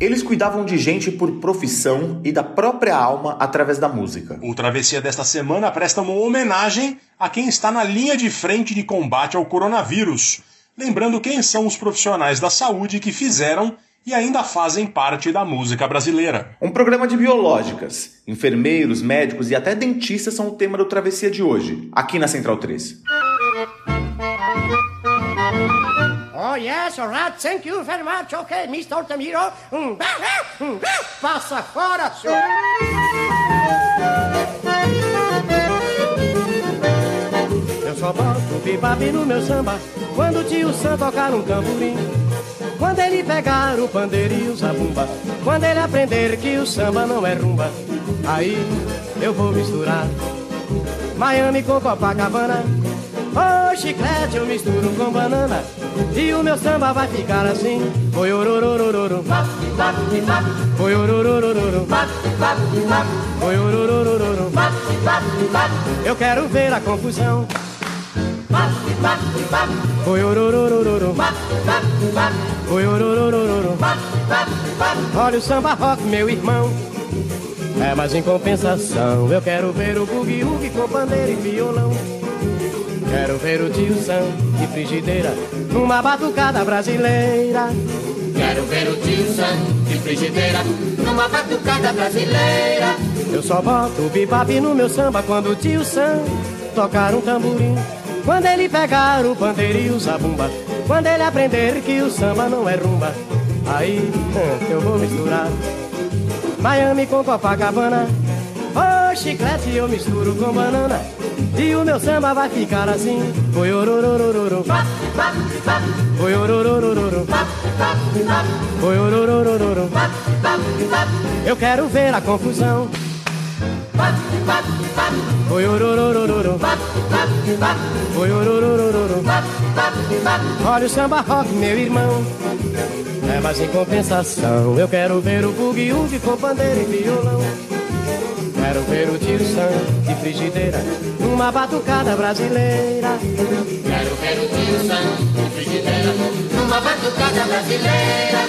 Eles cuidavam de gente por profissão e da própria alma através da música. O Travessia desta semana presta uma homenagem a quem está na linha de frente de combate ao coronavírus, lembrando quem são os profissionais da saúde que fizeram e ainda fazem parte da música brasileira. Um programa de biológicas. Enfermeiros, médicos e até dentistas são o tema do Travessia de hoje, aqui na Central 3. Oh, yes, all right. Thank you very much. Okay, Mr. Altamiro. Hum, hum, Passa fora, senhor. Eu só boto bebop no meu samba quando o tio Sam tocar um tamborim. Quando ele pegar o pandeiro e o zabumba, quando ele aprender que o samba não é rumba, aí eu vou misturar Miami com Copacabana. Oh, chiclete eu misturo com banana. E o meu samba vai ficar assim. Oi, orororororo Oi, orororororo Oi, orororororo Eu quero ver a confusão Oi, orororororo Oi, orororororo Olha o samba rock, meu irmão É, mas em compensação Eu quero ver o bugue-ugue com bandeira e violão Quero ver o tio Sam de frigideira numa batucada brasileira. Quero ver o tio Sam de frigideira numa batucada brasileira. Eu só boto o bebop no meu samba quando o tio Sam tocar um tamborim. Quando ele pegar o pandeiro e o zabumba. Quando ele aprender que o samba não é rumba. Aí eu vou misturar Miami com Copacabana. Oh, chiclete eu misturo com banana. E o meu samba vai ficar assim. Oi, orororororo Oi, orororororo Oi, orororororo Eu quero ver a confusão Oi, orororororo Oi, orororororo Olha o samba rock, meu irmão É, mas em compensação Eu quero ver o bugue-ugue com bandeira e violão Quero ver o tio Sam de frigideira numa batucada brasileira. Quero ver o tio Sam de frigideira numa batucada brasileira.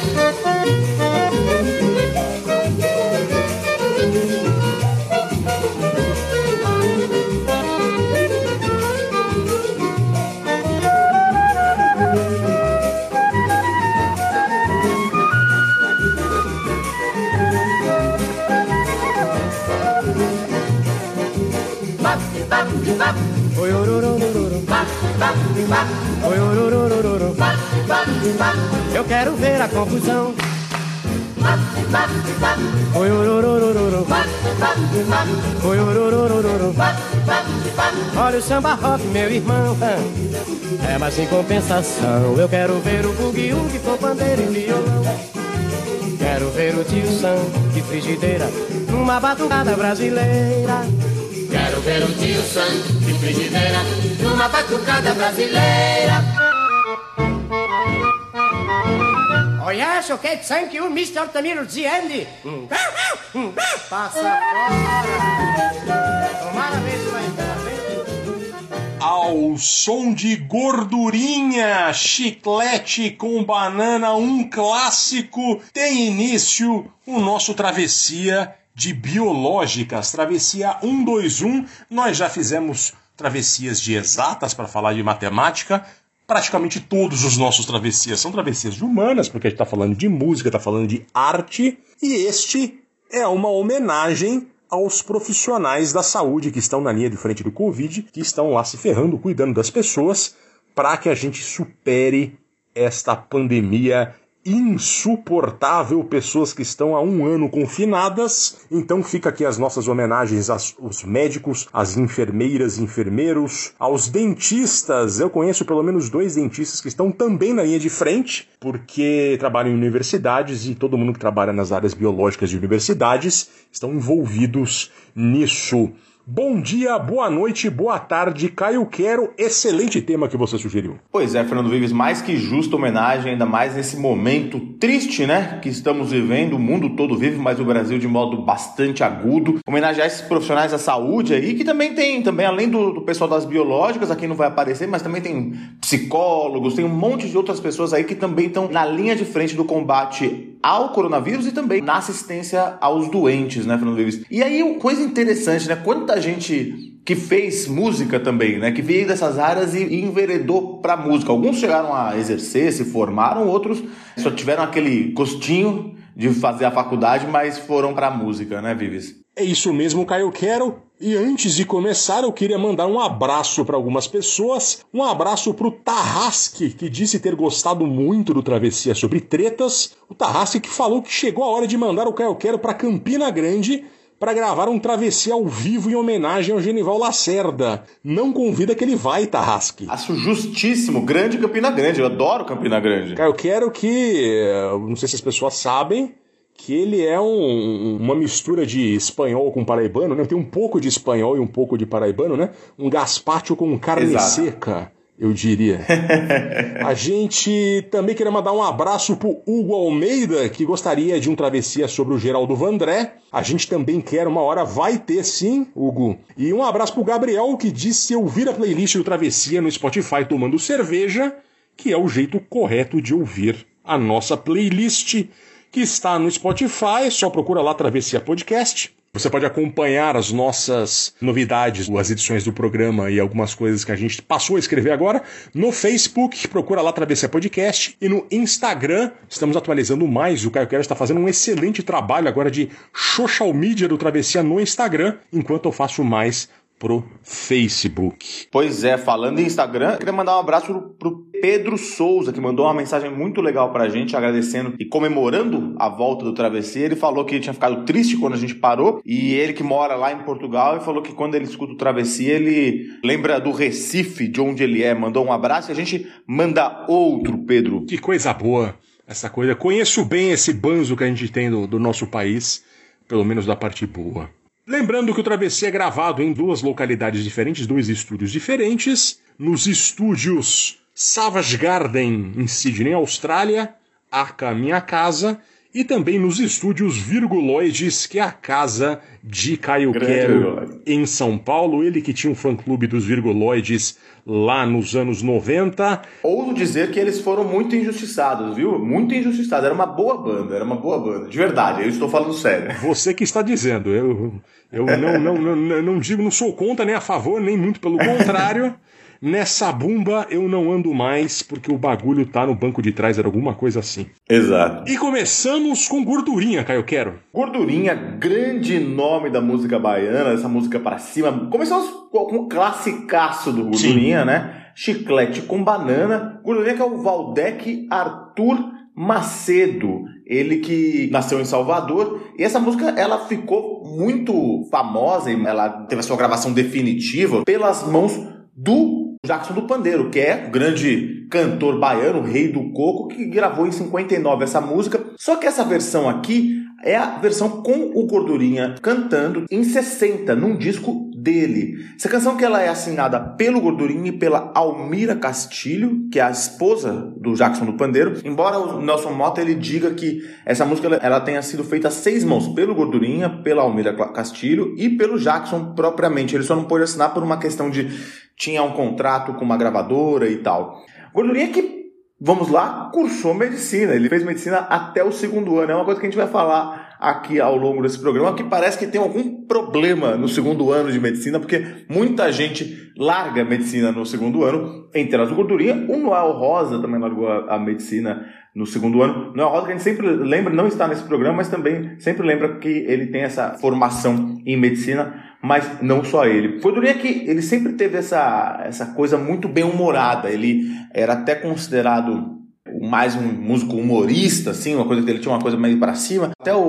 Oi, orororororo. Eu quero ver a confusão. Oi, orororororo. Oi, orororororo. Olha o samba rock, meu irmão. É, mas em compensação, eu quero ver o bugue-ugue com bandeira e violão. Quero ver o tio Sam de frigideira numa batucada brasileira. Quero ver o tio Sam frigideira numa batucada brasileira. Oh yes, okay, thank you, Mr. Altamiro Ziendi. Passa fora. Tomara entrar, Ao som de gordurinha, chiclete com banana, um clássico, tem início o nosso travessia de biológicas, travessia 121. Nós já fizemos travessias de exatas para falar de matemática. Praticamente todos os nossos travessias são travessias de humanas, porque a gente está falando de música, está falando de arte. E este é uma homenagem aos profissionais da saúde que estão na linha de frente do Covid, que estão lá se ferrando, cuidando das pessoas, para que a gente supere esta pandemia insuportável, pessoas que estão há um ano confinadas. Então fica aqui as nossas homenagens aos médicos, às enfermeiras, enfermeiros, aos dentistas. Eu conheço pelo menos dois dentistas que estão também na linha de frente, porque trabalham em universidades e todo mundo que trabalha nas áreas biológicas de universidades estão envolvidos nisso. Bom dia, boa noite, boa tarde, Caio Quero. Excelente tema que você sugeriu. Pois é, Fernando Vives, mais que justa homenagem, ainda mais nesse momento triste, né, que estamos vivendo, o mundo todo vive, mas o Brasil de modo bastante agudo. Homenagear esses profissionais da saúde aí, que também tem, também além do, do pessoal das biológicas, aqui não vai aparecer, mas também tem psicólogos, tem um monte de outras pessoas aí que também estão na linha de frente do combate ao coronavírus e também na assistência aos doentes, né, Fernando Vives? E aí, coisa interessante, né, quanta gente que fez música também, né? Que veio dessas áreas e, e enveredou para música. Alguns chegaram a exercer, se formaram, outros só tiveram aquele gostinho de fazer a faculdade, mas foram para música, né, Vives? É isso mesmo, Caio Quero. E antes de começar, eu queria mandar um abraço para algumas pessoas. Um abraço para o Tarrasque, que disse ter gostado muito do Travessia sobre tretas. O Tarrasque que falou que chegou a hora de mandar o Caio Quero para Campina Grande para gravar um travessia ao vivo em homenagem ao Genival Lacerda. Não convida que ele vai, Tarrasque. Acho justíssimo. Grande Campina Grande. Eu adoro Campina Grande. Cara, eu quero que. Não sei se as pessoas sabem. Que ele é um, uma mistura de espanhol com paraibano, né? Tem um pouco de espanhol e um pouco de paraibano, né? Um gazpacho com carne Exato. seca eu diria. A gente também queria mandar um abraço pro Hugo Almeida, que gostaria de um travessia sobre o Geraldo Vandré. A gente também quer uma hora, vai ter sim, Hugo. E um abraço pro Gabriel, que disse ouvir a playlist do Travessia no Spotify tomando cerveja, que é o jeito correto de ouvir a nossa playlist, que está no Spotify, só procura lá Travessia Podcast. Você pode acompanhar as nossas novidades, as edições do programa e algumas coisas que a gente passou a escrever agora no Facebook, procura lá Travessia Podcast e no Instagram estamos atualizando mais. O Caio Quero está fazendo um excelente trabalho agora de social media do Travessia no Instagram, enquanto eu faço mais pro Facebook. Pois é, falando em Instagram, eu queria mandar um abraço pro, pro Pedro Souza, que mandou uma mensagem muito legal pra gente, agradecendo e comemorando a volta do Travessia. Ele falou que tinha ficado triste quando a gente parou, e ele que mora lá em Portugal, e falou que quando ele escuta o Travessia, ele lembra do Recife, de onde ele é. Mandou um abraço e a gente manda outro, Pedro. Que coisa boa essa coisa. Conheço bem esse banzo que a gente tem do, do nosso país, pelo menos da parte boa. Lembrando que o Travessia é gravado em duas localidades diferentes, dois estúdios diferentes. Nos estúdios Savage Garden, em Sydney, Austrália, Aca Minha Casa, e também nos estúdios Virguloides, que é a casa de Caio Grande Quero, em São Paulo. Ele que tinha um fã-clube dos Virguloides lá nos anos 90. Ouso dizer que eles foram muito injustiçados, viu? Muito injustiçados. Era uma boa banda, era uma boa banda. De verdade, eu estou falando sério. Você que está dizendo, eu, eu não, não, não, não, não digo, não sou contra nem a favor, nem muito pelo contrário. Nessa bumba eu não ando mais porque o bagulho tá no banco de trás, era alguma coisa assim. Exato. E começamos com gordurinha, Caio Quero. Gordurinha, grande nome da música baiana, essa música pra cima. Começamos com um classicaço do Gordurinha, né? Chiclete com banana. Gordurinha que é o Valdec Arthur Macedo. Ele que nasceu em Salvador. E essa música, ela ficou muito famosa. e Ela teve a sua gravação definitiva pelas mãos do Jackson do Pandeiro, que é o grande cantor baiano, o rei do coco, que gravou em 59 essa música. Só que essa versão aqui é a versão com o Gordurinha cantando em 60, num disco dele. Essa canção que ela é assinada pelo Gordurinha e pela Almira Castilho, que é a esposa do Jackson do Pandeiro. Embora o Nelson Mota ele diga que essa música ela, ela tenha sido feita a seis mãos, pelo Gordurinha, pela Almira Castilho e pelo Jackson propriamente. Ele só não pôde assinar por uma questão de tinha um contrato com uma gravadora e tal. Gordurinha que Vamos lá, cursou medicina. Ele fez medicina até o segundo ano. É uma coisa que a gente vai falar aqui ao longo desse programa, que parece que tem algum problema no segundo ano de medicina, porque muita gente larga medicina no segundo ano, entre elas o Gordurinha. O Noel Rosa também largou a, a medicina no segundo ano. Noel Rosa, que a gente sempre lembra, não está nesse programa, mas também sempre lembra que ele tem essa formação em medicina, mas não só ele. Gordurinha que ele sempre teve essa, essa coisa muito bem-humorada. Ele era até considerado mais um músico humorista, assim, uma coisa que ele tinha uma coisa meio para cima. Até o,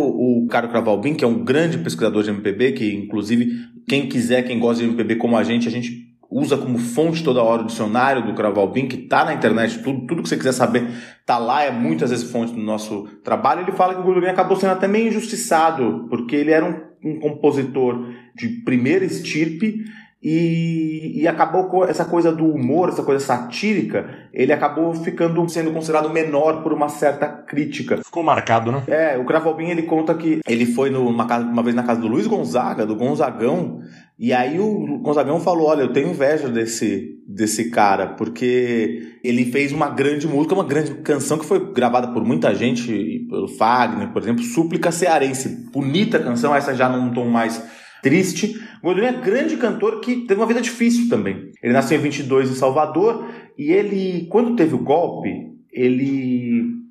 o Caro Cravalbin, que é um grande pesquisador de MPB, que inclusive quem quiser, quem gosta de MPB como a gente, a gente usa como fonte toda hora o dicionário do Cravalbin, que tá na internet, tudo, tudo que você quiser saber tá lá, é muitas vezes fonte do nosso trabalho. Ele fala que o Gordurinha acabou sendo até meio injustiçado, porque ele era um um compositor de primeira estirpe e, e, acabou com essa coisa do humor, essa coisa satírica, ele acabou ficando sendo considerado menor por uma certa crítica. Ficou marcado, né? É, o Cravalbin ele conta que ele foi numa casa, uma vez na casa do Luiz Gonzaga, do Gonzagão, e aí o Gonzagão falou: Olha, eu tenho inveja desse, desse cara, porque ele fez uma grande música, uma grande canção que foi gravada por muita gente, pelo Fagner, por exemplo, Súplica Cearense. Bonita canção, essa já num tom mais triste. Gordurinha é grande cantor que teve uma vida difícil também. Ele nasceu em 22 em Salvador e ele, quando teve o golpe, ele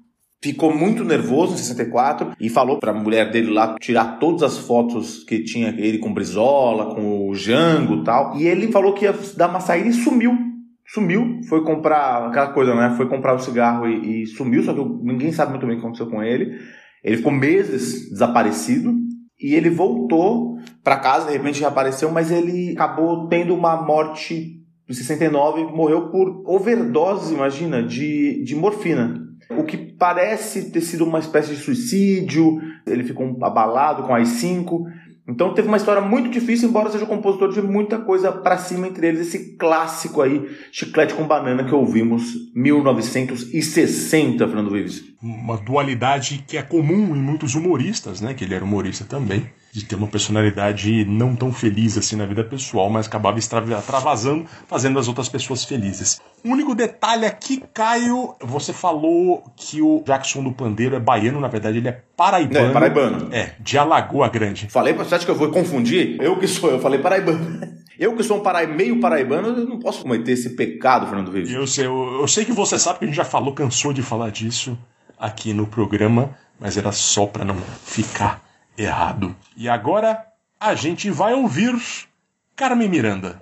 ficou muito nervoso em 64 e falou para a mulher dele lá tirar todas as fotos que tinha ele com Brizola, com o Jango tal. E ele falou que ia dar uma saída e sumiu. Sumiu, foi comprar aquela coisa, né? Foi comprar o um cigarro e, e sumiu, só que ninguém sabe muito bem o que aconteceu com ele. Ele ficou meses desaparecido e ele voltou para casa, de repente reapareceu, mas ele acabou tendo uma morte em 69, morreu por overdose, imagina, de, de morfina. O que parece ter sido uma espécie de suicídio, ele ficou abalado com as 5 então teve uma história muito difícil, embora seja compositor de muita coisa para cima, entre eles esse clássico aí, Chiclete com Banana, que ouvimos 1960, Fernando Vives. Uma dualidade que é comum em muitos humoristas, né? Que ele era humorista também de ter uma personalidade não tão feliz assim na vida pessoal, mas acabava extravasando, fazendo as outras pessoas felizes. O único detalhe aqui, Caio, você falou que o Jackson do Pandeiro é baiano, na verdade ele é paraibano. É, paraibano. É, de Alagoa Grande. Falei, você acha que eu vou confundir? Eu que sou, eu falei paraibano. Eu que sou um parai, meio paraibano, eu não posso cometer esse pecado, Fernando Vives. Eu sei, eu, eu sei que você sabe que a gente já falou, cansou de falar disso aqui no programa, mas era só para não ficar errado. E agora a gente vai ouvir Carmen Miranda.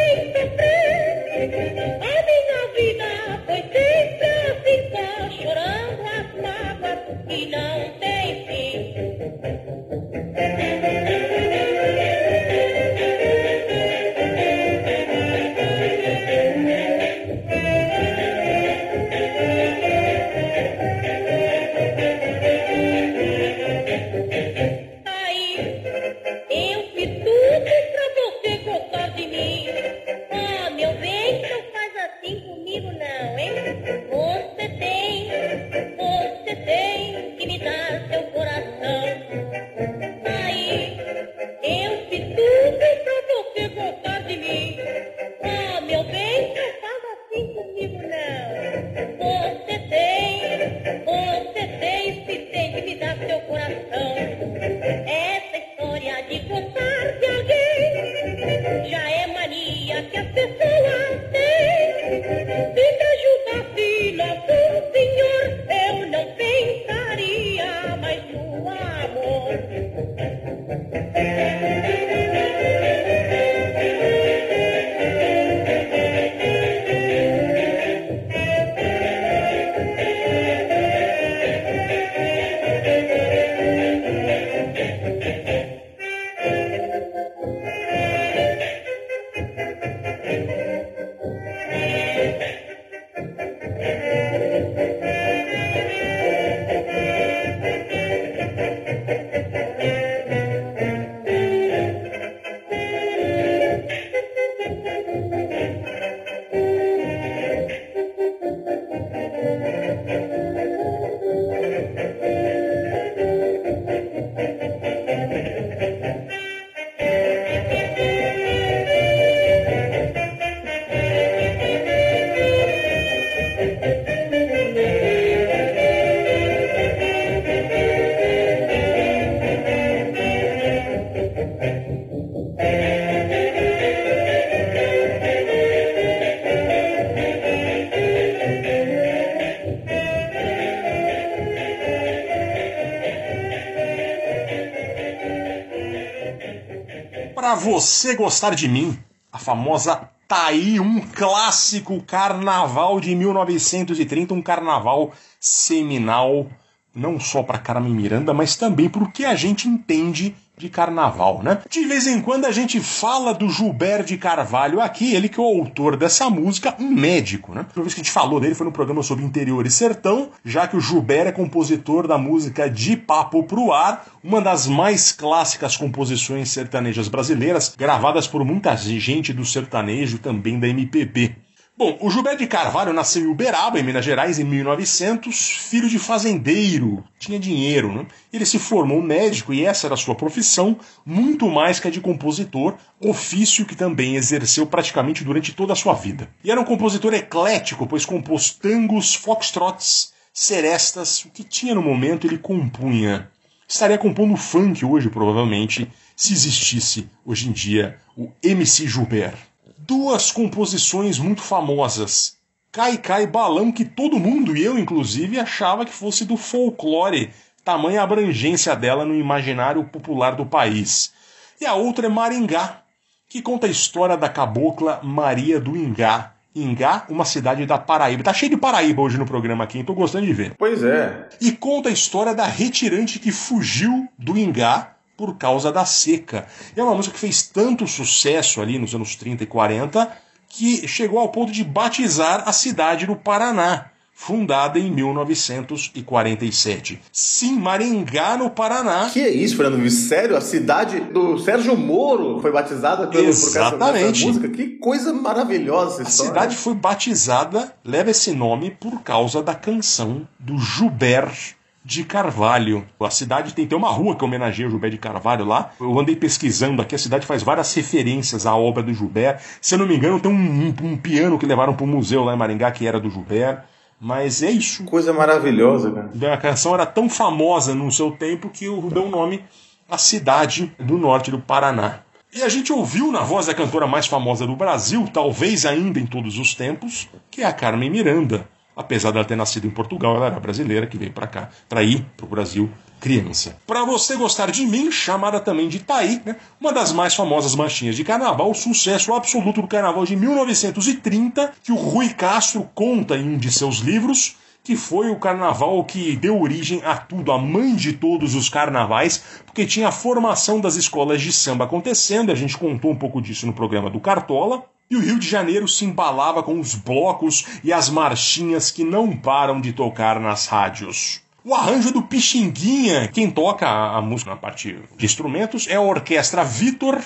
Pra você gostar de mim, a famosa Taí, um clássico carnaval de 1930, um carnaval seminal, não só para Carmen Miranda, mas também porque a gente entende de carnaval, né? De vez em quando a gente fala do Gilberto de Carvalho aqui, ele que é o autor dessa música, um médico, né? A última vez que a gente falou dele foi no programa sobre interior e sertão, já que o Gilberto é compositor da música De Papo Pro Ar, uma das mais clássicas composições sertanejas brasileiras, gravadas por muita gente do sertanejo também da MPB. Bom, o Gilberto de Carvalho nasceu em Uberaba, em Minas Gerais, em 1900, filho de fazendeiro, tinha dinheiro, né? Ele se formou médico e essa era a sua profissão, muito mais que a de compositor, ofício que também exerceu praticamente durante toda a sua vida. E era um compositor eclético, pois compôs tangos, foxtrots, serestas, o que tinha no momento ele compunha. Estaria compondo funk hoje, provavelmente, se existisse hoje em dia o MC Gilberto duas composições muito famosas. Cai Cai Balão, que todo mundo, e eu inclusive, achava que fosse do folclore, tamanha abrangência dela no imaginário popular do país. E a outra é Maringá, que conta a história da cabocla Maria do Ingá. Ingá, uma cidade da Paraíba. Tá cheio de Paraíba hoje no programa aqui, hein? tô gostando de ver. Pois é. E conta a história da retirante que fugiu do Ingá por causa da seca. É uma música que fez tanto sucesso ali nos anos 30 e 40 que chegou ao ponto de batizar a cidade do Paraná, fundada em 1947. Sim, Maringá, no Paraná. Que é isso, Fernando? Sério? A cidade do Sérgio Moro foi batizada pelo, Exatamente. por causa dessa música? Que coisa maravilhosa essa A história. cidade foi batizada, leva esse nome por causa da canção do Gilbert de Carvalho. A cidade tem, tem uma rua que homenageia o Gilberto de Carvalho lá. Eu andei pesquisando aqui, a cidade faz várias referências à obra do Gilberto. Se eu não me engano, tem um, um, um piano que levaram para o museu lá em Maringá que era do Gilberto. Mas é isso. Coisa maravilhosa, cara. A canção era tão famosa no seu tempo que deu o nome à cidade do norte do Paraná. E a gente ouviu na voz da cantora mais famosa do Brasil, talvez ainda em todos os tempos, que é a Carmen Miranda. Apesar dela ter nascido em Portugal, ela era brasileira que veio para cá, para ir para o Brasil criança. Para você gostar de mim, chamada também de Taí, né? uma das mais famosas marchinhas de carnaval, sucesso absoluto do carnaval de 1930, que o Rui Castro conta em um de seus livros, que foi o carnaval que deu origem a tudo, a mãe de todos os carnavais, porque tinha a formação das escolas de samba acontecendo, a gente contou um pouco disso no programa do Cartola. E o Rio de Janeiro se embalava com os blocos e as marchinhas que não param de tocar nas rádios. O arranjo do Pixinguinha, quem toca a música na parte de instrumentos, é a Orquestra Vitor,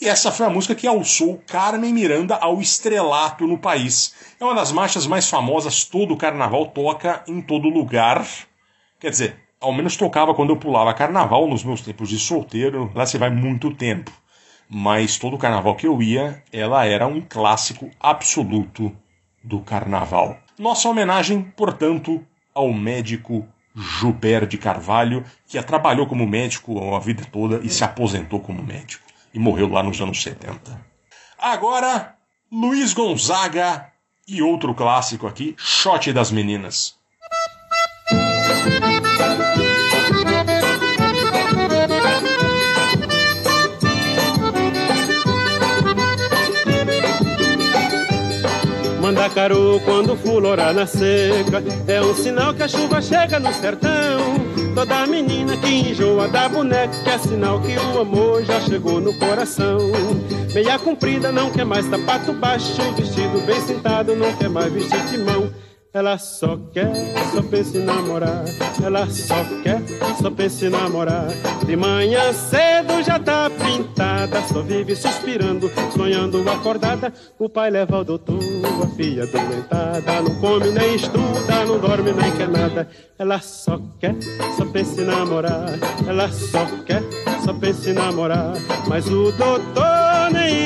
e essa foi a música que alçou Carmen Miranda ao estrelato no país. É uma das marchas mais famosas, todo o carnaval toca em todo lugar. Quer dizer, ao menos tocava quando eu pulava carnaval nos meus tempos de solteiro, lá se vai muito tempo mas todo carnaval que eu ia, ela era um clássico absoluto do carnaval. Nossa homenagem, portanto, ao médico Gilberto de Carvalho, que trabalhou como médico a vida toda e se aposentou como médico. E morreu lá nos anos 70. Agora, Luiz Gonzaga e outro clássico aqui, Shot das Meninas. Mandacaru quando fulorar na seca É um sinal que a chuva chega no sertão Toda menina que enjoa da boneca É sinal que o amor já chegou no coração Meia comprida não quer mais sapato baixo Vestido bem sentado não quer mais vestir de mão ela só quer, só pensa em namorar. Ela só quer, só pensa em namorar. De manhã cedo já tá pintada, só vive suspirando, sonhando acordada. O pai leva ao doutor, a filha doentada. Não come nem estuda, não dorme nem quer nada. Ela só quer, só pensa em namorar. Ela só quer, só pensa em namorar. Mas o doutor nem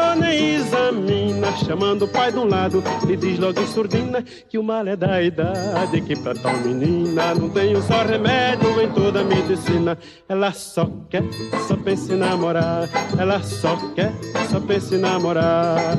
nem examina. Chamando o pai de um lado, lhe diz logo em surdina que o mal é da idade que pra tal menina não tenho só remédio em toda a medicina. Ela só quer, só pensa em namorar. Ela só quer, só pensa em namorar.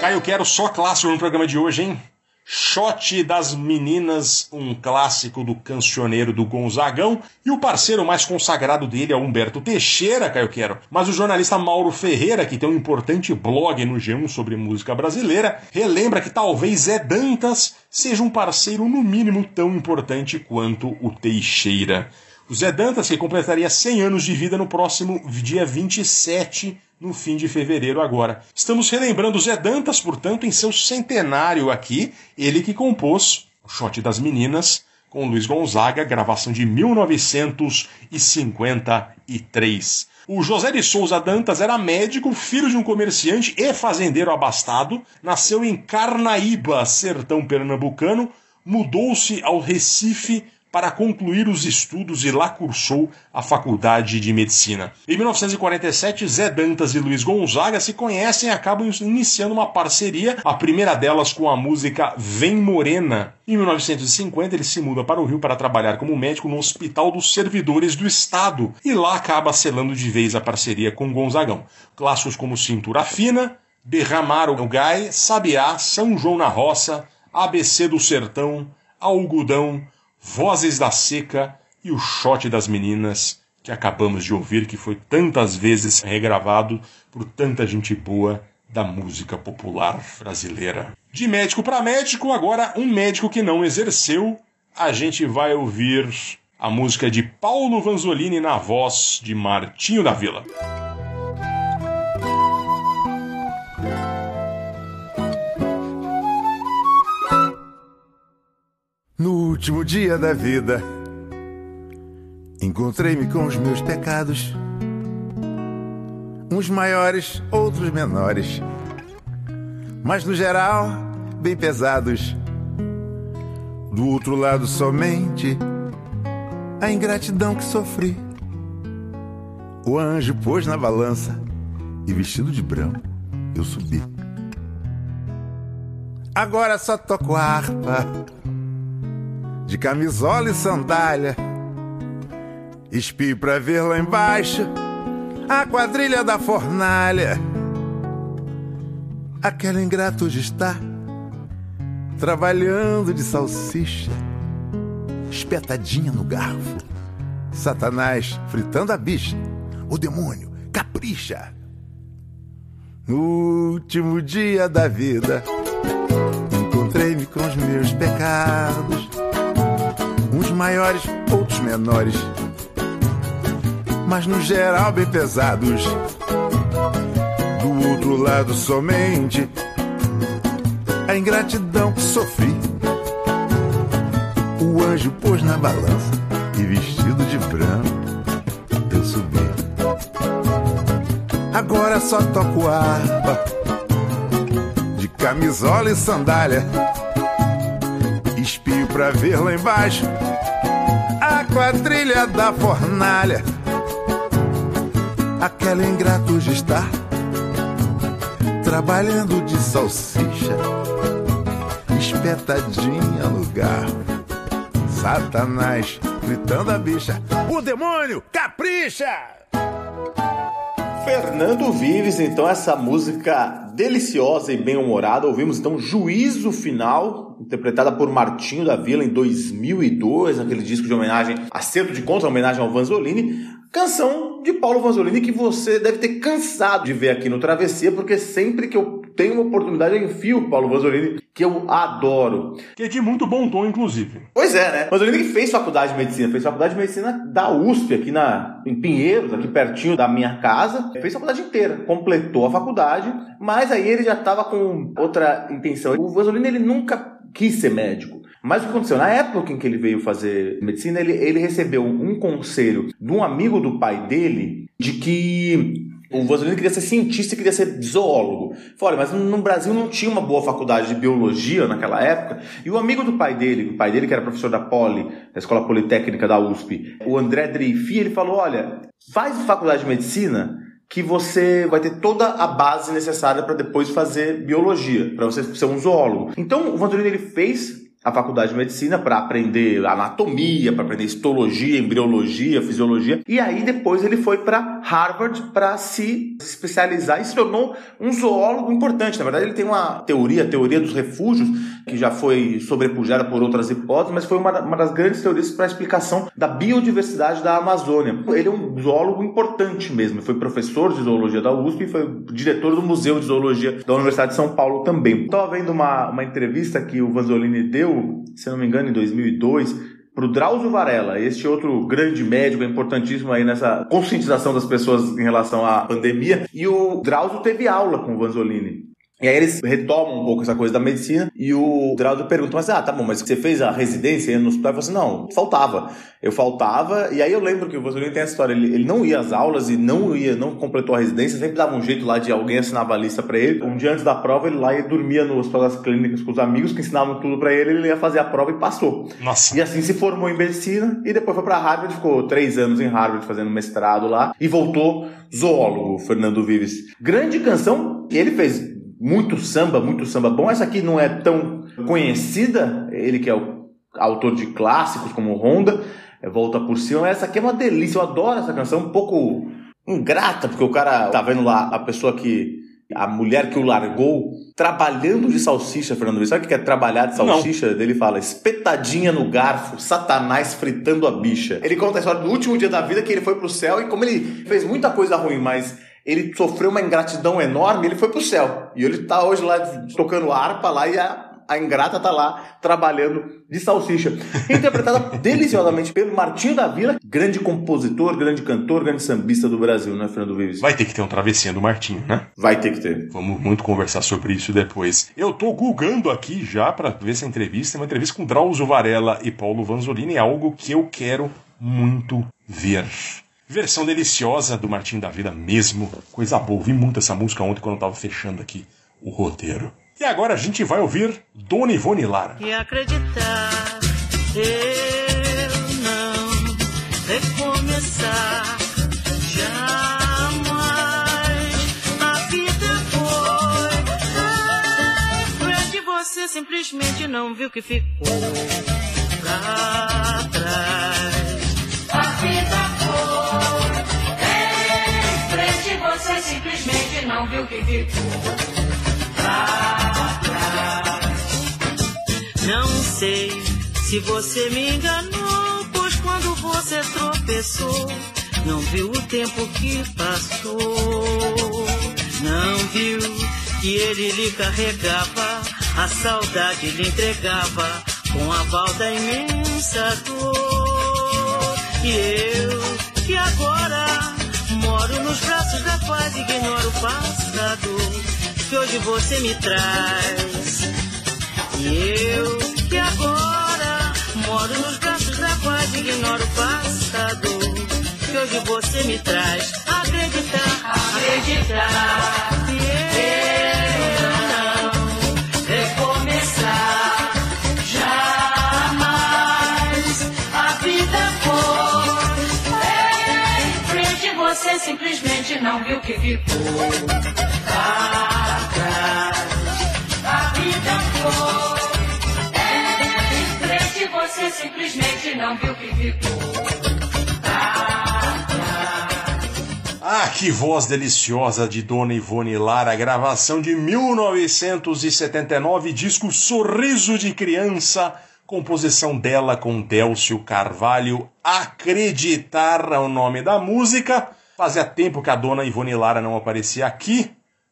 Caio, quero só clássico no programa de hoje, hein? Shot das Meninas, um clássico do cancioneiro do Gonzagão, e o parceiro mais consagrado dele é Humberto Teixeira, Caio Quero. Mas o jornalista Mauro Ferreira, que tem um importante blog no G1 sobre música brasileira, relembra que talvez Zé Dantas seja um parceiro no mínimo tão importante quanto o Teixeira. O Zé Dantas, que completaria 100 anos de vida no próximo dia 27 no fim de fevereiro agora. Estamos relembrando Zé Dantas, portanto, em seu centenário aqui, ele que compôs o Shot das Meninas com Luiz Gonzaga, gravação de 1953. O José de Souza Dantas era médico, filho de um comerciante e fazendeiro abastado, nasceu em Carnaíba, sertão pernambucano, mudou-se ao Recife para concluir os estudos e lá cursou a Faculdade de Medicina. Em 1947, Zé Dantas e Luiz Gonzaga se conhecem e acabam iniciando uma parceria, a primeira delas com a música Vem Morena. Em 1950, ele se muda para o Rio para trabalhar como médico no Hospital dos Servidores do Estado e lá acaba selando de vez a parceria com Gonzagão. Clássicos como Cintura Fina, Derramar o Gai, Sabiá, São João na Roça, ABC do Sertão, Algodão, Vozes da Seca e o Shot das Meninas, que acabamos de ouvir, que foi tantas vezes regravado por tanta gente boa da música popular brasileira. De médico para médico, agora um médico que não exerceu, a gente vai ouvir a música de Paulo Vanzolini na voz de Martinho da Vila. Último dia da vida, encontrei-me com os meus pecados, uns maiores, outros menores, mas no geral, bem pesados. Do outro lado, somente a ingratidão que sofri. O anjo pôs na balança e, vestido de branco, eu subi. Agora só toco harpa de camisola e sandália. Espio pra ver lá embaixo a quadrilha da fornalha. Aquela ingrata hoje está trabalhando de salsicha, espetadinha no garfo. Satanás fritando a bicha, o demônio capricha. No último dia da vida, encontrei-me com os meus pecados maiores, outros menores, mas no geral bem pesados. Do outro lado, somente a ingratidão que sofri. O anjo pôs na balança e vestido de branco eu subi. Agora só toco harpa de camisola e sandália pra ver lá embaixo a quadrilha da fornalha. Aquela ingrata hoje está trabalhando de salsicha, espetadinha no garfo. Satanás gritando a bicha: O demônio capricha! Fernando Vives, então, essa música deliciosa e bem-humorada. Ouvimos então Juízo Final, interpretada por Martinho da Vila em 2002, aquele disco de homenagem, acerto de conta, homenagem ao Vanzolini. Canção de Paulo Vanzolini que você deve ter cansado de ver aqui no Travessia, porque sempre que eu tenho uma oportunidade eu enfio o Paulo Vanzolini, que eu adoro. Que é de muito bom tom, inclusive. Pois é, né? Vanzolini que fez faculdade de medicina, fez faculdade de medicina da USP, aqui na, em Pinheiros, aqui pertinho da minha casa. Fez a faculdade inteira, completou a faculdade, mas aí ele já estava com outra intenção. O Vanzolini ele nunca quis ser médico. Mas o que aconteceu? Na época em que ele veio fazer medicina, ele, ele recebeu um conselho de um amigo do pai dele de que o Vanzolini queria ser cientista queria ser zoólogo. Falei, mas no Brasil não tinha uma boa faculdade de biologia naquela época. E o amigo do pai dele, o pai dele que era professor da Poli, da Escola Politécnica da USP, o André Dreifi, ele falou, olha, faz faculdade de medicina que você vai ter toda a base necessária para depois fazer biologia, para você ser um zoólogo. Então, o Vanzolini ele fez a faculdade de medicina para aprender anatomia, para aprender histologia, embriologia, fisiologia. E aí depois ele foi para Harvard para se especializar e se tornou um zoólogo importante. Na verdade, ele tem uma teoria, a teoria dos refúgios, que já foi sobrepujada por outras hipóteses, mas foi uma, uma das grandes teorias para a explicação da biodiversidade da Amazônia. Ele é um zoólogo importante mesmo. Foi professor de zoologia da USP e foi diretor do Museu de Zoologia da Universidade de São Paulo também. Estava vendo uma, uma entrevista que o Vanzolini deu, se não me engano, em 2002, para o Drauzio Varela, este outro grande médico, importantíssimo aí nessa conscientização das pessoas em relação à pandemia. E o Drauzio teve aula com o Vanzolini. E aí eles retomam um pouco essa coisa da medicina e o Drauzio pergunta, mas ah, tá bom, mas você fez a residência no hospital? Eu falei assim, não, faltava. Eu faltava, e aí eu lembro que o Vanzolini tem essa história, ele, ele não ia às aulas e não ia, não completou a residência, sempre dava um jeito lá de alguém assinava a lista para ele. Um dia antes da prova, ele lá ia dormia no hospital das clínicas com os amigos que ensinavam tudo para ele, ele ia fazer a prova e passou. Nossa. E assim se formou em medicina e depois foi para Harvard, ficou três anos em Harvard fazendo mestrado lá e voltou zoólogo, Fernando Vives. Grande canção, ele fez muito samba, muito samba bom. Essa aqui não é tão conhecida, ele que é o autor de clássicos como Honda, é Volta por Cima. Essa aqui é uma delícia, eu adoro essa canção, um pouco ingrata, porque o cara tá vendo lá a pessoa que. A mulher que o largou trabalhando de salsicha, Fernando Luiz. Sabe o que é trabalhar de salsicha? Não. Ele fala, espetadinha no garfo, satanás fritando a bicha. Ele conta a história do último dia da vida que ele foi pro céu e como ele fez muita coisa ruim, mas ele sofreu uma ingratidão enorme, ele foi pro céu. E ele tá hoje lá tocando harpa lá e a, a ingrata tá lá trabalhando de salsicha. Interpretada deliciosamente pelo Martinho da Vila, grande compositor, grande cantor, grande sambista do Brasil, né, Fernando Vives? Vai ter que ter um travessinha do Martinho, né? Vai ter que ter. Vamos muito conversar sobre isso depois. Eu tô googando aqui já para ver essa entrevista, é uma entrevista com Drauzio Varela e Paulo Vanzolini, é algo que eu quero muito ver. Versão deliciosa do Martim da Vida mesmo. Coisa boa. Ouvi muito essa música ontem quando eu tava fechando aqui o roteiro. E agora a gente vai ouvir Dona Ivone Lara. E acreditar, eu não recomeçar jamais. A vida foi em frente, você simplesmente não viu que ficou pra trás. Você simplesmente não viu que ficou pra trás. Não sei se você me enganou, pois quando você tropeçou, não viu o tempo que passou. Não viu que ele lhe carregava, a saudade lhe entregava com a balda imensa dor. E eu, que agora moro nos braços da paz, ignoro o passado que hoje você me traz. E eu, que agora moro nos braços da paz, ignoro o passado que hoje você me traz. Acreditar, acreditar. que Eu ficou pra trás. A vida foi em frente, você simplesmente não viu que ficou. Ah, que voz deliciosa de Dona Ivone Lara, gravação de 1979, disco Sorriso de Criança, composição dela com Délcio Carvalho. Acreditar é o nome da música. Fazia tempo que a Dona Ivone Lara não aparecia aqui.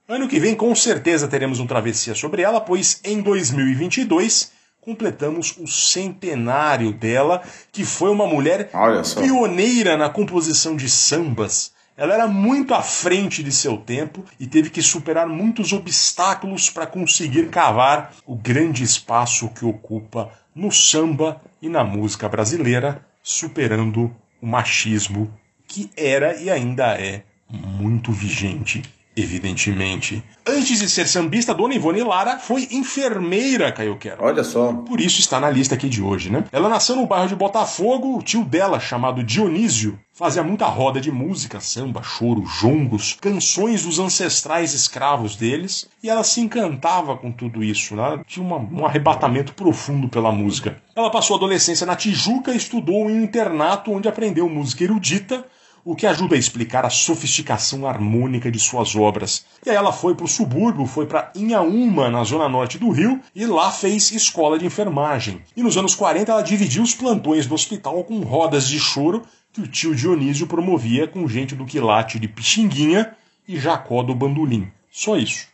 Ano que vem, com certeza, teremos um travessia sobre ela, pois em 2022 completamos o centenário dela, que foi uma mulher pioneira na composição de sambas. Ela era muito à frente de seu tempo e teve que superar muitos obstáculos para conseguir cavar o grande espaço que ocupa no samba e na música brasileira, superando o machismo que era e ainda é muito vigente, evidentemente. Antes de ser sambista, Dona Ivone Lara foi enfermeira, Caio Quero. Olha só. Por isso está na lista aqui de hoje, né? Ela nasceu no bairro de Botafogo, o tio dela, chamado Dionísio, fazia muita roda de música, samba, choro, jongos, canções dos ancestrais escravos deles, e ela se encantava com tudo isso, né? Tinha uma- um arrebatamento profundo pela música. Ela passou a adolescência na Tijuca e estudou em um internato onde aprendeu música erudita, o que ajuda a explicar a sofisticação harmônica de suas obras. E aí ela foi para o subúrbio, foi para Inhaúma, na zona norte do Rio, e lá fez escola de enfermagem. E nos anos 40 ela dividiu os plantões do hospital com rodas de choro que o tio Dionísio promovia com gente do quilate de Pixinguinha e Jacó do Bandolim. Só isso.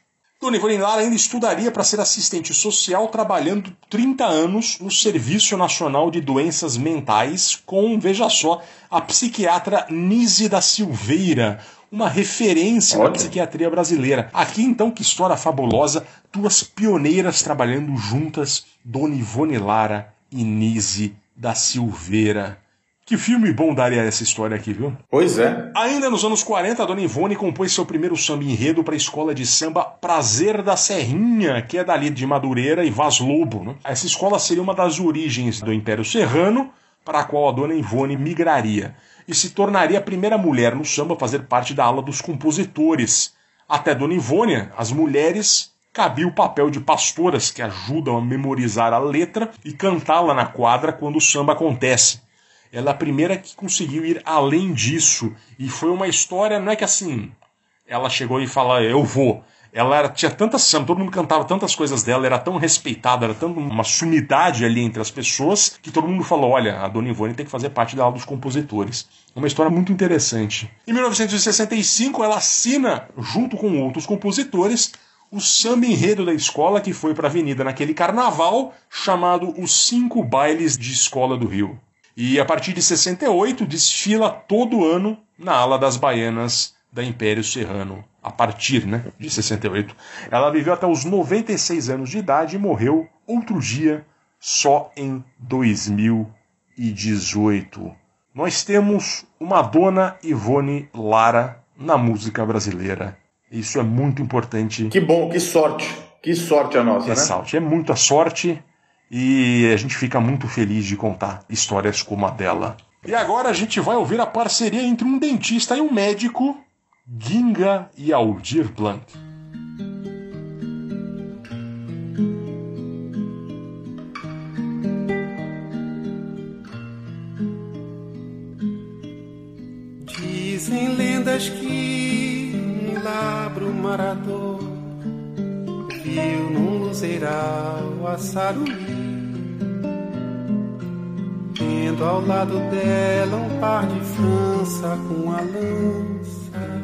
Dona Ivone Lara ainda estudaria para ser assistente social, trabalhando 30 anos no Serviço Nacional de Doenças Mentais, com, veja só, a psiquiatra Nise da Silveira, uma referência na Olha. psiquiatria brasileira. Aqui, então, que história fabulosa, duas pioneiras trabalhando juntas, Dona Ivone Lara e Nise da Silveira. Que filme bom daria essa história aqui, viu? Pois é. Ainda nos anos 40, a Dona Ivone compôs seu primeiro samba enredo para a escola de samba Prazer da Serrinha, que é dali de Madureira e Vaz Lobo. né? Essa escola seria uma das origens do Império Serrano, para a qual a Dona Ivone migraria, e se tornaria a primeira mulher no samba a fazer parte da ala dos compositores. Até Dona Ivone, as mulheres cabia o papel de pastoras que ajudam a memorizar a letra e cantá-la na quadra quando o samba acontece. Ela é a primeira que conseguiu ir além disso. E foi uma história, não é que assim, ela chegou e falou, eu vou. Ela era, tinha tanta samba, todo mundo cantava tantas coisas dela, era tão respeitada, era tão uma sumidade ali entre as pessoas, que todo mundo falou: olha, a Dona Ivone tem que fazer parte da aula dos compositores. Uma história muito interessante. Em 1965, ela assina, junto com outros compositores, o samba enredo da escola que foi para a avenida naquele carnaval chamado Os Cinco Bailes de Escola do Rio. E a partir de 68 desfila todo ano na ala das baianas da Império Serrano. A partir né, de 68. Ela viveu até os 96 anos de idade e morreu outro dia, só em 2018. Nós temos uma dona Ivone Lara na música brasileira. Isso é muito importante. Que bom, que sorte. Que sorte a nossa, né? Ressalte. É muita sorte e a gente fica muito feliz de contar histórias como a dela. E agora a gente vai ouvir a parceria entre um dentista e um médico, Ginga e Aldir Blanc. Dizem lendas que um labro marador viu num luzeiral a Sarumi, tendo ao lado dela um par de França com a lança,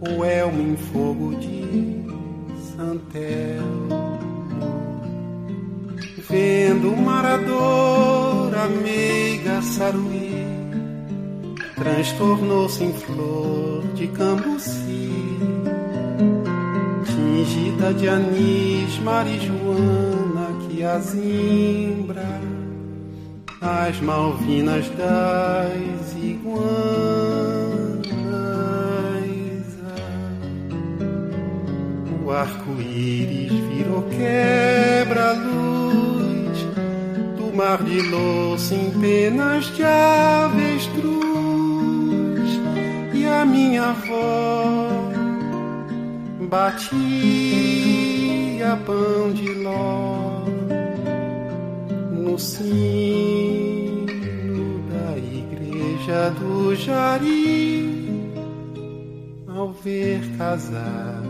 o elmo em fogo de Santelmo. Vendo o marador, a meiga Saruí. Transtornou-se em flor de cambuci, tingida de anis, marijuana que azimbra as malvinas das iguanas. O arco-íris virou quebra-luz. Do mar de louça em penas de avestruz. E a minha avó batia pão de ló no sino da igreja do Jari ao ver casar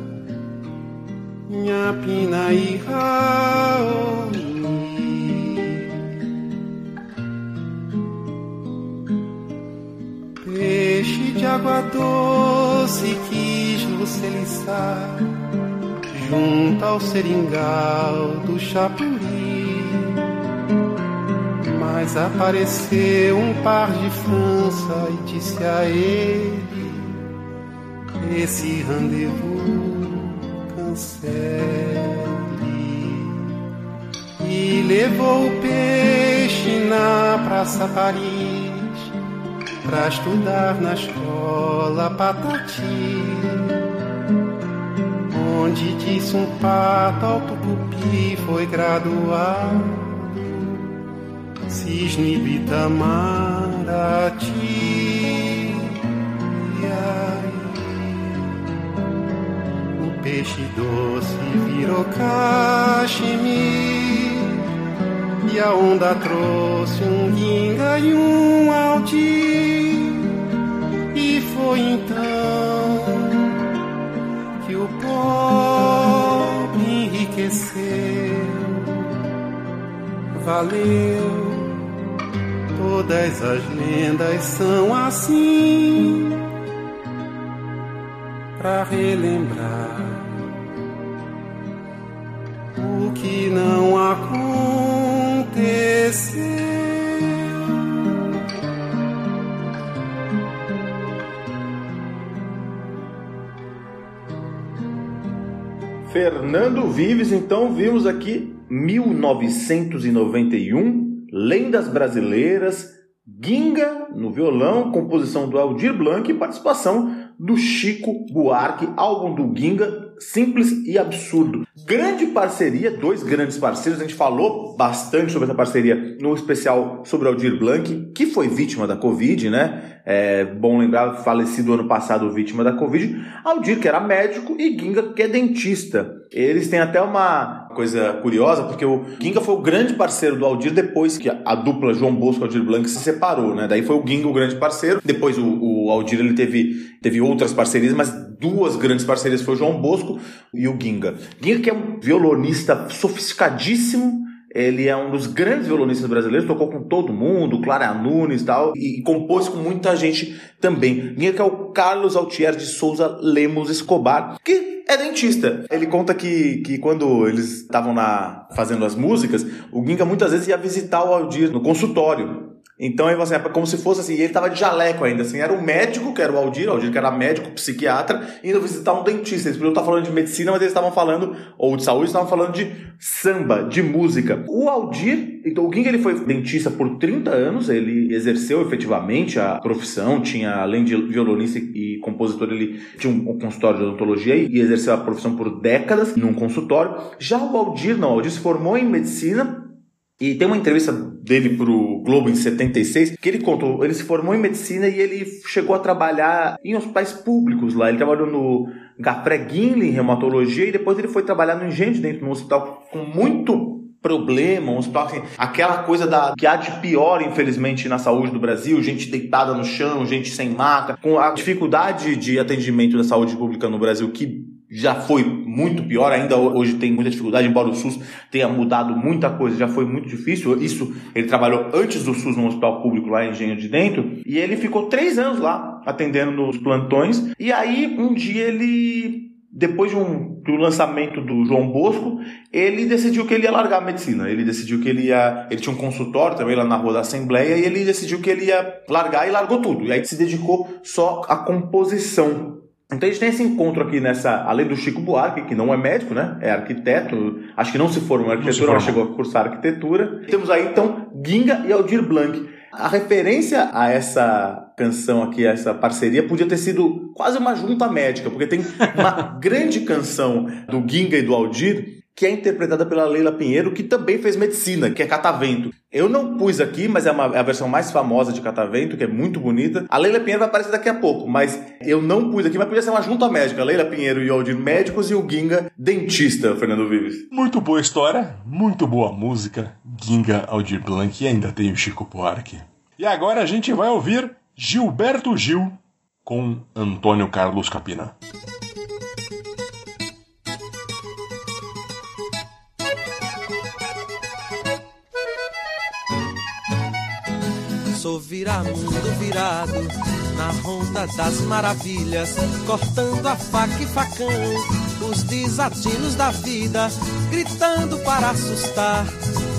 minha pina e Raoni. Peixe de água doce quis você liçar junto ao seringal do Chapuri. Mas apareceu um par de França e disse a ele: Esse rendezvous cancele. E levou o peixe na Praça Paris pra estudar na escola Patati onde disse um pato ao tucupi foi graduado cisne bitamaraty. Aí o peixe doce virou cachemir e a onda trouxe um guinga e um alti e foi então que o pobre enriqueceu. Valeu, todas as lendas são assim, para relembrar o que não aconteceu. Fernando Vives, então vimos aqui 1991, Lendas Brasileiras, Ginga no violão, composição do Aldir Blanc e participação do Chico Buarque, álbum do Ginga, simples e absurdo. Grande parceria, dois grandes parceiros, a gente falou bastante sobre essa parceria no especial sobre Aldir Blanc, que foi vítima da Covid, né? É bom lembrar, falecido ano passado, vítima da Covid. Aldir, que era médico, e Ginga, que é dentista. Eles têm até uma coisa curiosa, porque o Ginga foi o grande parceiro do Aldir depois que a dupla João Bosco e Aldir Blanc se separou, né? Daí foi o Ginga o grande parceiro. Depois o, o Aldir ele teve, teve outras parcerias, mas duas grandes parcerias foi o João Bosco e o Ginga. Ginga que é um violonista sofisticadíssimo, ele é um dos grandes violonistas brasileiros, tocou com todo mundo, Clara Nunes e tal, e, compôs com muita gente também. Ginga que é o Carlos Altier de Souza Lemos Escobar, que é dentista. Ele conta que, que quando eles estavam fazendo as músicas, o Ginga muitas vezes ia visitar o Aldir no consultório. Então, aí, assim, é como se fosse assim, ele tava de jaleco ainda, assim, era um médico, que era o Aldir, o Aldir que era médico, psiquiatra, indo visitar um dentista. Eles podiam estar falando de medicina, mas eles estavam falando, ou de saúde, estavam falando de samba, de música. O Aldir, então o Ginga, ele foi dentista por 30 anos, ele exerceu efetivamente a profissão, tinha, além de violonista e compositor, ele tinha um consultório de odontologia e exerceu a profissão por décadas num consultório. Já o Aldir, não, o Aldir se formou em medicina, e tem uma entrevista dele pro Globo em 76 que ele contou, ele se formou em medicina e ele chegou a trabalhar em hospitais públicos lá. Ele trabalhou no Gapré Guinle em reumatologia e depois ele foi trabalhar no Engenho de Dentro, num hospital com muito problema, um hospital assim, aquela coisa da que há de pior, infelizmente, na saúde do Brasil, gente deitada no chão, gente sem maca, com a dificuldade de atendimento da saúde pública no Brasil que já foi muito pior, ainda hoje tem muita dificuldade, embora o SUS tenha mudado muita coisa, já foi muito difícil. Isso ele trabalhou antes do SUS no hospital público lá em Engenho de Dentro, e ele ficou três anos lá atendendo nos plantões. E aí um dia ele depois de um, do lançamento do João Bosco, ele decidiu que ele ia largar a medicina. Ele decidiu que ele ia. Ele tinha um consultório também lá na Rua da Assembleia e ele decidiu que ele ia largar e largou tudo. E aí se dedicou só à composição. Então a gente tem esse encontro aqui nessa, além do Chico Buarque, que não é médico, né? É arquiteto, acho que não se formou em arquitetura, mas chegou a cursar arquitetura. Temos aí então Ginga e Aldir Blanc. A referência a essa canção aqui, a essa parceria, podia ter sido quase uma junta médica, porque tem uma grande canção do Ginga e do Aldir que é interpretada pela Leila Pinheiro, que também fez medicina, que é Catavento. Eu não pus aqui, mas é, uma, é a versão mais famosa de Catavento, que é muito bonita. A Leila Pinheiro vai aparecer daqui a pouco, mas eu não pus aqui, mas podia ser uma junta médica. Leila Pinheiro e Aldir médicos e o Ginga dentista, Fernando Vives. Muito boa história, muito boa música. Ginga, Aldir Blanc e ainda tem o Chico Buarque. E agora a gente vai ouvir Gilberto Gil com Antônio Carlos Sou viramundo virado na ronda das maravilhas, cortando a faca e facão, os desatinos da vida, gritando para assustar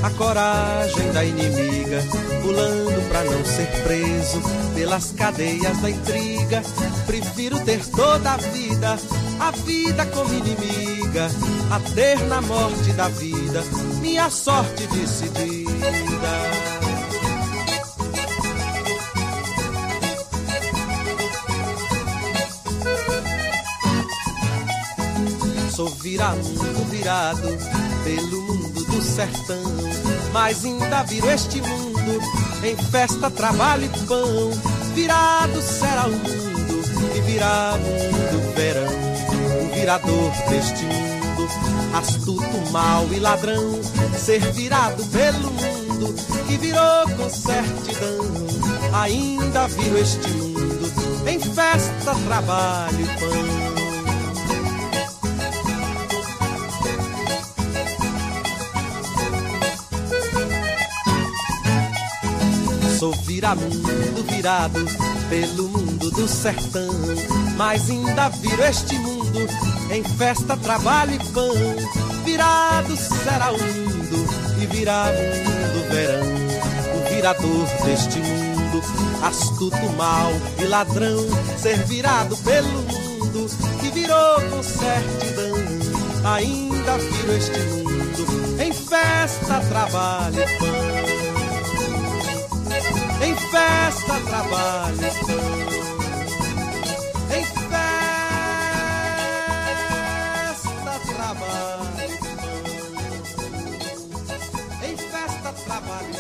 a coragem da inimiga, pulando para não ser preso pelas cadeias da intriga. Prefiro ter toda a vida, a vida como inimiga, a ter na morte da vida minha sorte decidida. Sou viramundo virado pelo mundo do sertão. Mas ainda viro este mundo em festa, trabalho e pão. Virado será o mundo e virá mundo verão. O virador deste mundo, astuto, mal e ladrão. Ser virado pelo mundo que virou com certidão. Ainda viro este mundo em festa, trabalho e pão. Sou viramundo virado pelo mundo do sertão. Mas ainda viro este mundo em festa, trabalho e pão. Virado será o mundo e virá mundo verão. O virador deste mundo, astuto, mal e ladrão. Ser virado pelo mundo que virou com certidão. Ainda viro este mundo em festa, trabalho e pão em festa, trabalho, em festa, trabalho, em festa, trabalho.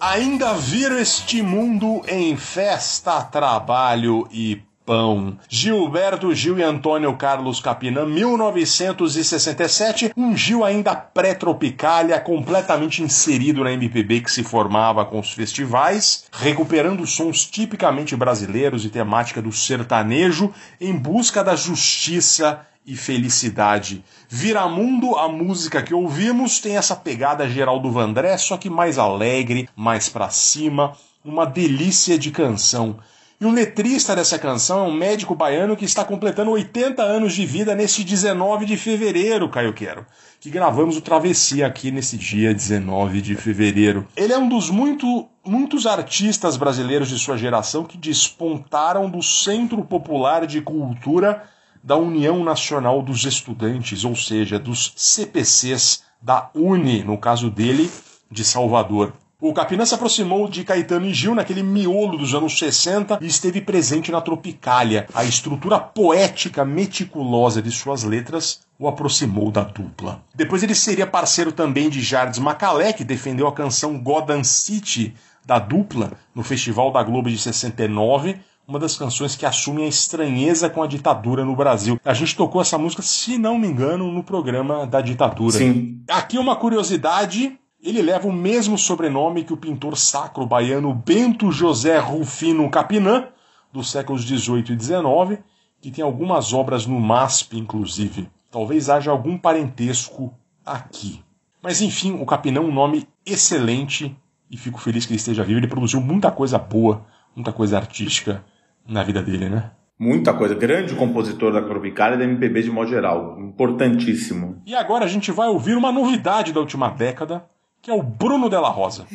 Ainda viro este mundo em festa, trabalho e pão. Gilberto Gil e Antônio Carlos Capinã, 1967, um Gil ainda pré-tropicália, completamente inserido na MPB que se formava com os festivais, recuperando sons tipicamente brasileiros e temática do sertanejo em busca da justiça e felicidade. Viramundo, a música que ouvimos, tem essa pegada Geraldo Vandré, só que mais alegre, mais pra cima, uma delícia de canção. E o letrista dessa canção é um médico baiano que está completando 80 anos de vida neste 19 de fevereiro, Caio Quero. Que gravamos o Travessia aqui nesse dia 19 de fevereiro. Ele é um dos muito, muitos artistas brasileiros de sua geração que despontaram do Centro Popular de Cultura da União Nacional dos Estudantes, ou seja, dos CPCs da Uni, no caso dele, de Salvador. O Capinã se aproximou de Caetano e Gil naquele miolo dos anos 60 e esteve presente na Tropicália. A estrutura poética meticulosa de suas letras o aproximou da dupla. Depois ele seria parceiro também de Jardim Macalé, que defendeu a canção Gotham City da dupla no Festival da Globo de 69, uma das canções que assume a estranheza com a ditadura no Brasil. A gente tocou essa música, se não me engano, no programa da ditadura. Sim. Aqui uma curiosidade ele leva o mesmo sobrenome que o pintor sacro baiano Bento José Rufino Capinã, dos séculos XVIII e XIX, que tem algumas obras no MASP, inclusive. Talvez haja algum parentesco aqui. Mas enfim, o Capinã é um nome excelente e fico feliz que ele esteja vivo. Ele produziu muita coisa boa, muita coisa artística na vida dele, né? Muita coisa. Grande compositor da Tropicália e da MPB de modo geral. Importantíssimo. E agora a gente vai ouvir uma novidade da última década, que é o Bruno Della Rosa.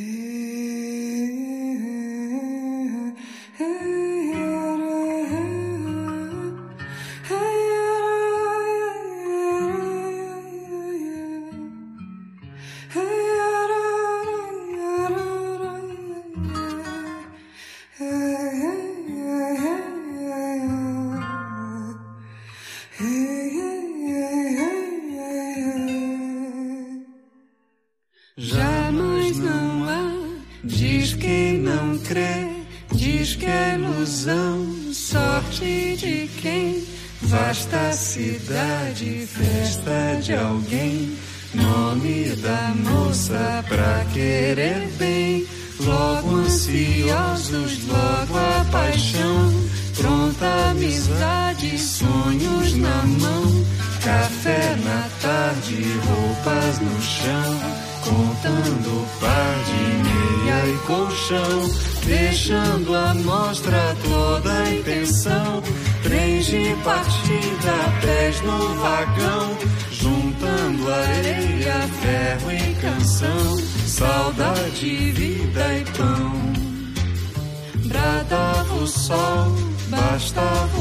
Sol,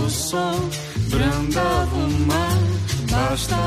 o som, brandava o mar, bastava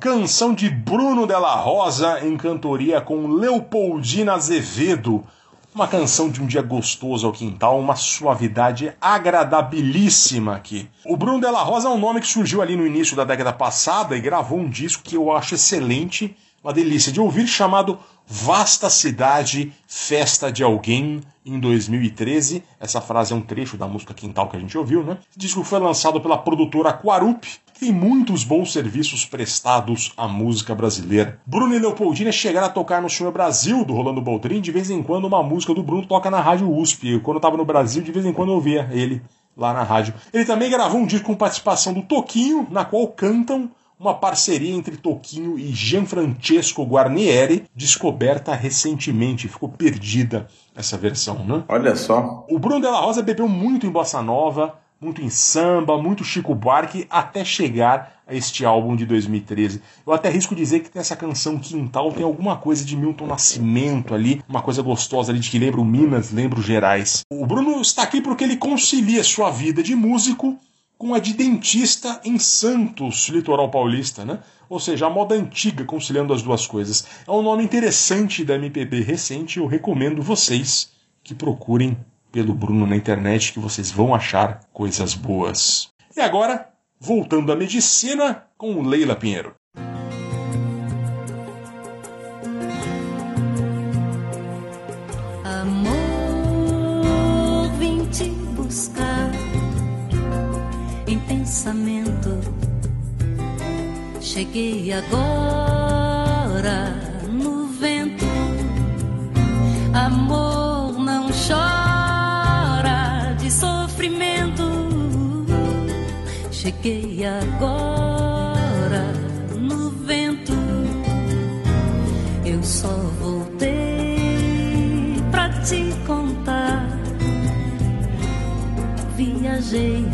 canção de Bruno Della Rosa em cantoria com Leopoldina Azevedo. Uma canção de um dia gostoso ao quintal, uma suavidade agradabilíssima aqui. O Bruno Della Rosa é um nome que surgiu ali no início da década passada e gravou um disco que eu acho excelente, uma delícia de ouvir, chamado Vasta Cidade, Festa de Alguém, em 2013. Essa frase é um trecho da música Quintal que a gente ouviu, né? Esse disco foi lançado pela produtora Quarup, que tem muitos bons serviços prestados à música brasileira. Bruno e Leopoldina chegaram a tocar no Senhor Brasil, do Rolando Boldrin. De vez em quando, uma música do Bruno toca na Rádio USP. Quando eu tava no Brasil, de vez em quando eu ouvia ele lá na rádio. Ele também gravou um disco com participação do Toquinho, na qual cantam uma parceria entre Toquinho e Gianfrancesco Guarnieri, descoberta recentemente, ficou perdida essa versão, né? Olha só. O Bruno Della Rosa bebeu muito em bossa nova, muito em samba, muito Chico Buarque, até chegar a este álbum de 2013. Eu até risco dizer que nessa canção Quintal tem alguma coisa de Milton Nascimento ali, uma coisa gostosa ali de que lembra o Minas, lembra o Gerais. O Bruno está aqui porque ele concilia sua vida de músico com a de dentista em Santos, litoral paulista, né? Ou seja, a moda antiga conciliando as duas coisas. É um nome interessante da MPB recente, eu recomendo vocês que procurem pelo Bruno na internet que vocês vão achar coisas boas. E agora, voltando à medicina com Leila Pinheiro. Pensamento. Cheguei agora no vento. Amor não chora de sofrimento. Cheguei agora no vento. Eu só voltei pra te contar. Viajei,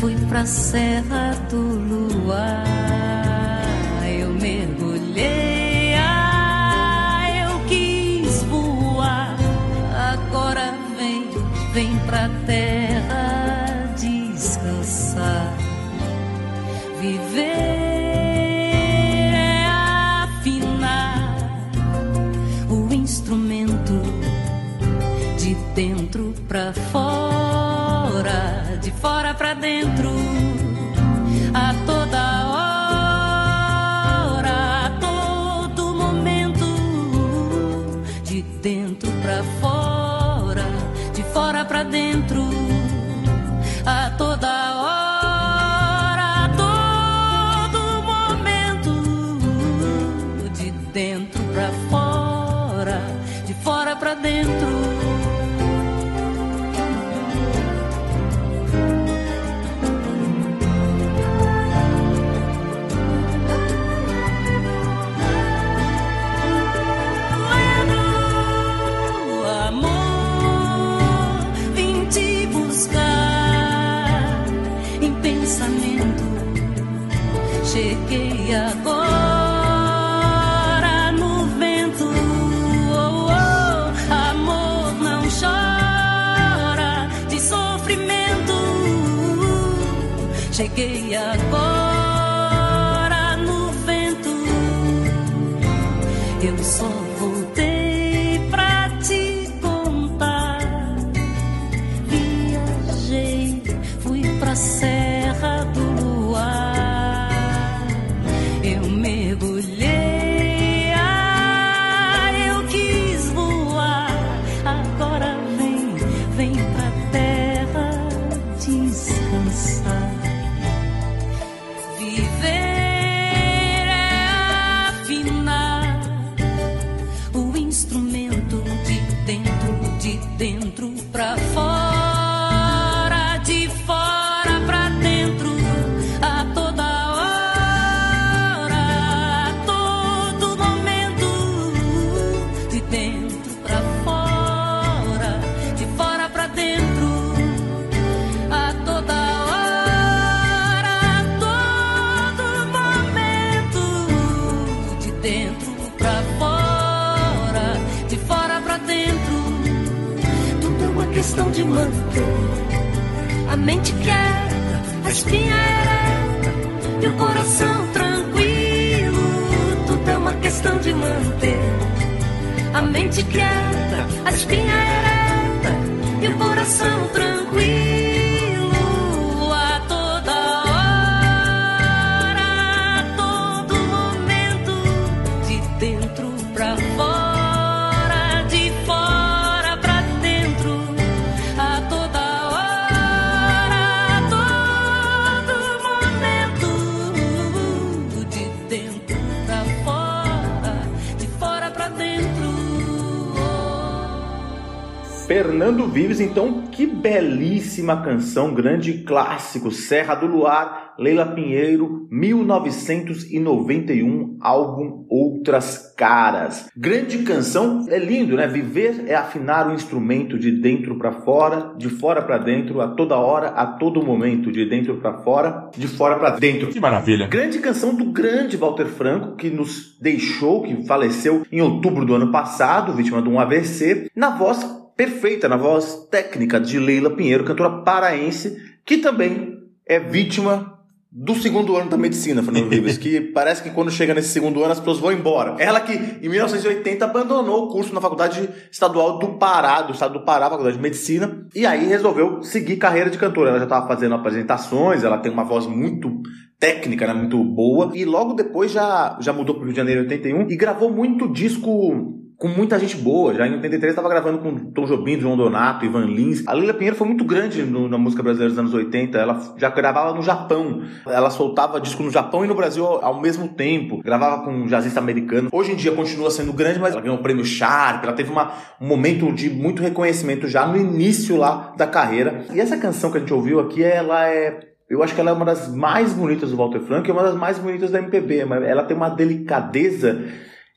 fui pra Serra do Luar. Dentro Vives, então, que belíssima canção, grande clássico, Serra do Luar, Leila Pinheiro, 1991, álbum Outras Caras. Grande canção, é lindo, né? Viver é afinar o instrumento de dentro para fora, de fora para dentro, a toda hora, a todo momento, de dentro para fora, de fora para dentro. Que maravilha. Grande canção do grande Walter Franco, que nos deixou, que faleceu em outubro do ano passado, vítima de um AVC, na voz perfeita, na voz técnica de Leila Pinheiro, cantora paraense, que também é vítima do segundo ano da medicina, Fernando Vives, que parece que quando chega nesse segundo ano as pessoas vão embora. Ela que em 1980 abandonou o curso na Faculdade Estadual do Pará, do estado do Pará, Faculdade de Medicina, e aí resolveu seguir carreira de cantora. Ela já estava fazendo apresentações, ela tem uma voz muito técnica, né, muito boa, e logo depois já, já mudou para o Rio de Janeiro em 81 e gravou muito disco com muita gente boa. Já em 83 estava gravando com Tom Jobim, João Donato, Ivan Lins. A Lila Pinheiro foi muito grande no- na música brasileira dos anos 80. Ela já gravava no Japão. Ela soltava disco no Japão e no Brasil ao, ao mesmo tempo. Gravava com um jazzista americano. Hoje em dia continua sendo grande, mas ela ganhou o prêmio Sharp. Ela teve uma, um momento de muito reconhecimento já no início lá da carreira. E essa canção que a gente ouviu aqui, ela é eu acho que ela é uma das mais bonitas do Walter Franco e uma das mais bonitas da MPB. Ela tem uma delicadeza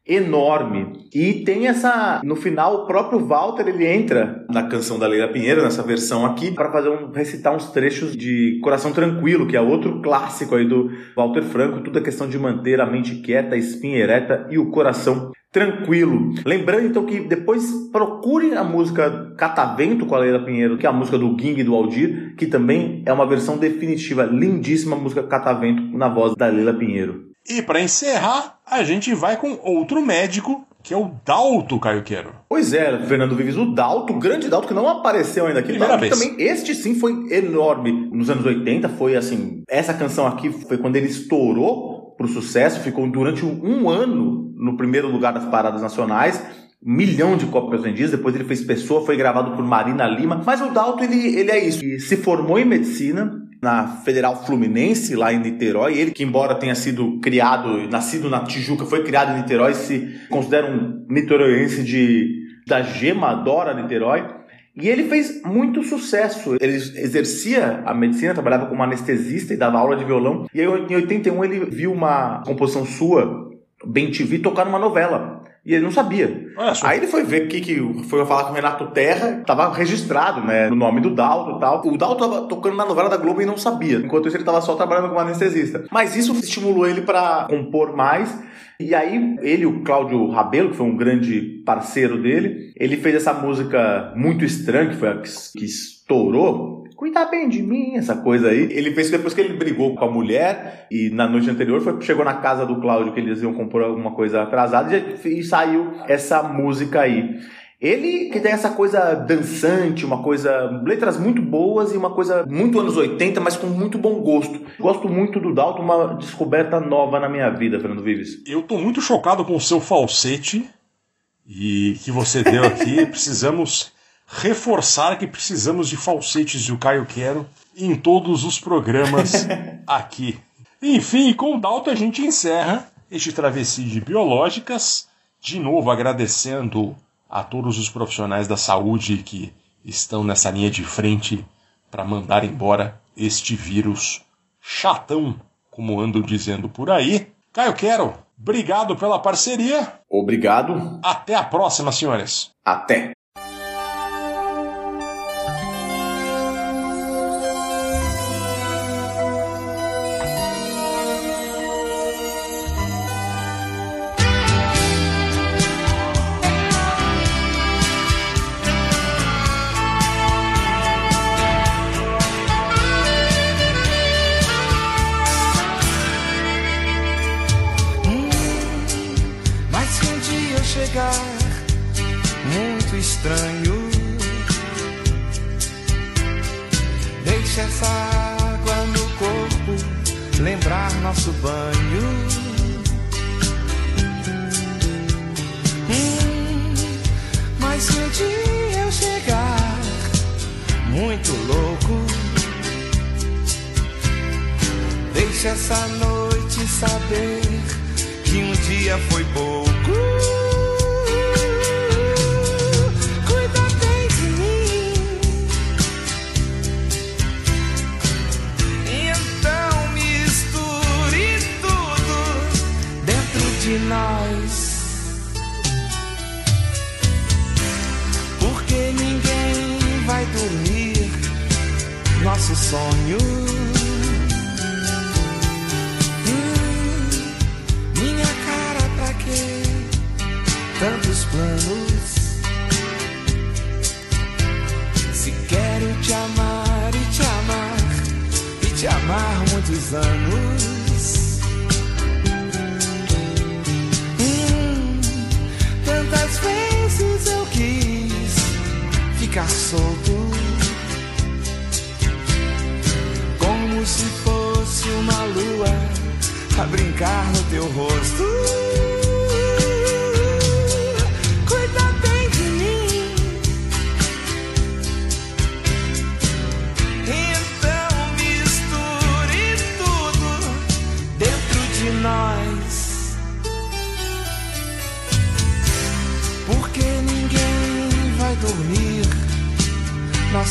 enorme. E tem essa. No final, o próprio Walter ele entra na canção da Leila Pinheiro, nessa versão aqui, para fazer um, recitar uns trechos de Coração Tranquilo, que é outro clássico aí do Walter Franco. Tudo é questão de manter a mente quieta, a espinha ereta e o coração tranquilo. Lembrando então que depois procure a música Catavento com a Leila Pinheiro, que é a música do Ging e do Aldir, que também é uma versão definitiva, lindíssima música Catavento na voz da Leila Pinheiro. E para encerrar, a gente vai com outro médico, que é o Dalto Caio Quero. Pois é, Fernando Vives, o Dalto, o grande Dalto, que não apareceu ainda aqui. Primeira Dalto, vez. também, este sim foi enorme nos anos 80, foi assim, essa canção aqui foi quando ele estourou pro sucesso, ficou durante um ano no primeiro lugar das paradas nacionais, milhão de cópias vendidas. Depois ele fez Pessoa, foi gravado por Marina Lima. Mas o Dalton, ele, ele é isso. Ele se formou em medicina na Federal Fluminense, lá em Niterói. Ele, que embora tenha sido criado, nascido na Tijuca, foi criado em Niterói, se considera um niteroiense de, da gema, adora Niterói. E ele fez muito sucesso. Ele exercia a medicina, trabalhava como anestesista e dava aula de violão. E aí, em 81 ele viu uma composição sua, Bem TV, tocar numa novela. E ele não sabia. Aí ele foi ver o que, que foi falar com o Renato Terra, tava registrado, né, no nome do Dalto e tal. O Dalto tava tocando na novela da Globo e não sabia. Enquanto isso ele tava só trabalhando como anestesista. Mas isso estimulou ele para compor mais. E aí, ele, o Cláudio Rabelo, que foi um grande parceiro dele, ele fez essa música muito estranha, que foi a que, que estourou, cuidar bem de mim, essa coisa aí. Ele fez depois que ele brigou com a mulher e na noite anterior foi, chegou na casa do Cláudio que eles iam compor alguma coisa atrasada e, e saiu essa música aí. Ele que tem essa coisa dançante, uma coisa. letras muito boas e uma coisa muito anos 80, mas com muito bom gosto. Gosto muito do Dalton, uma descoberta nova na minha vida, Fernando Vives. Eu tô muito chocado com o seu falsete e que você deu aqui. Precisamos reforçar que precisamos de falsetes do Caio Quero em todos os programas aqui. Enfim, com o Dalton a gente encerra este travessia de biológicas. De novo agradecendo a todos os profissionais da saúde que estão nessa linha de frente para mandar embora este vírus chatão, como ando dizendo por aí. Caio Quero, obrigado pela parceria. Obrigado. Até a próxima, senhores. Até.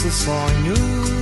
Nosso sonho. Hum.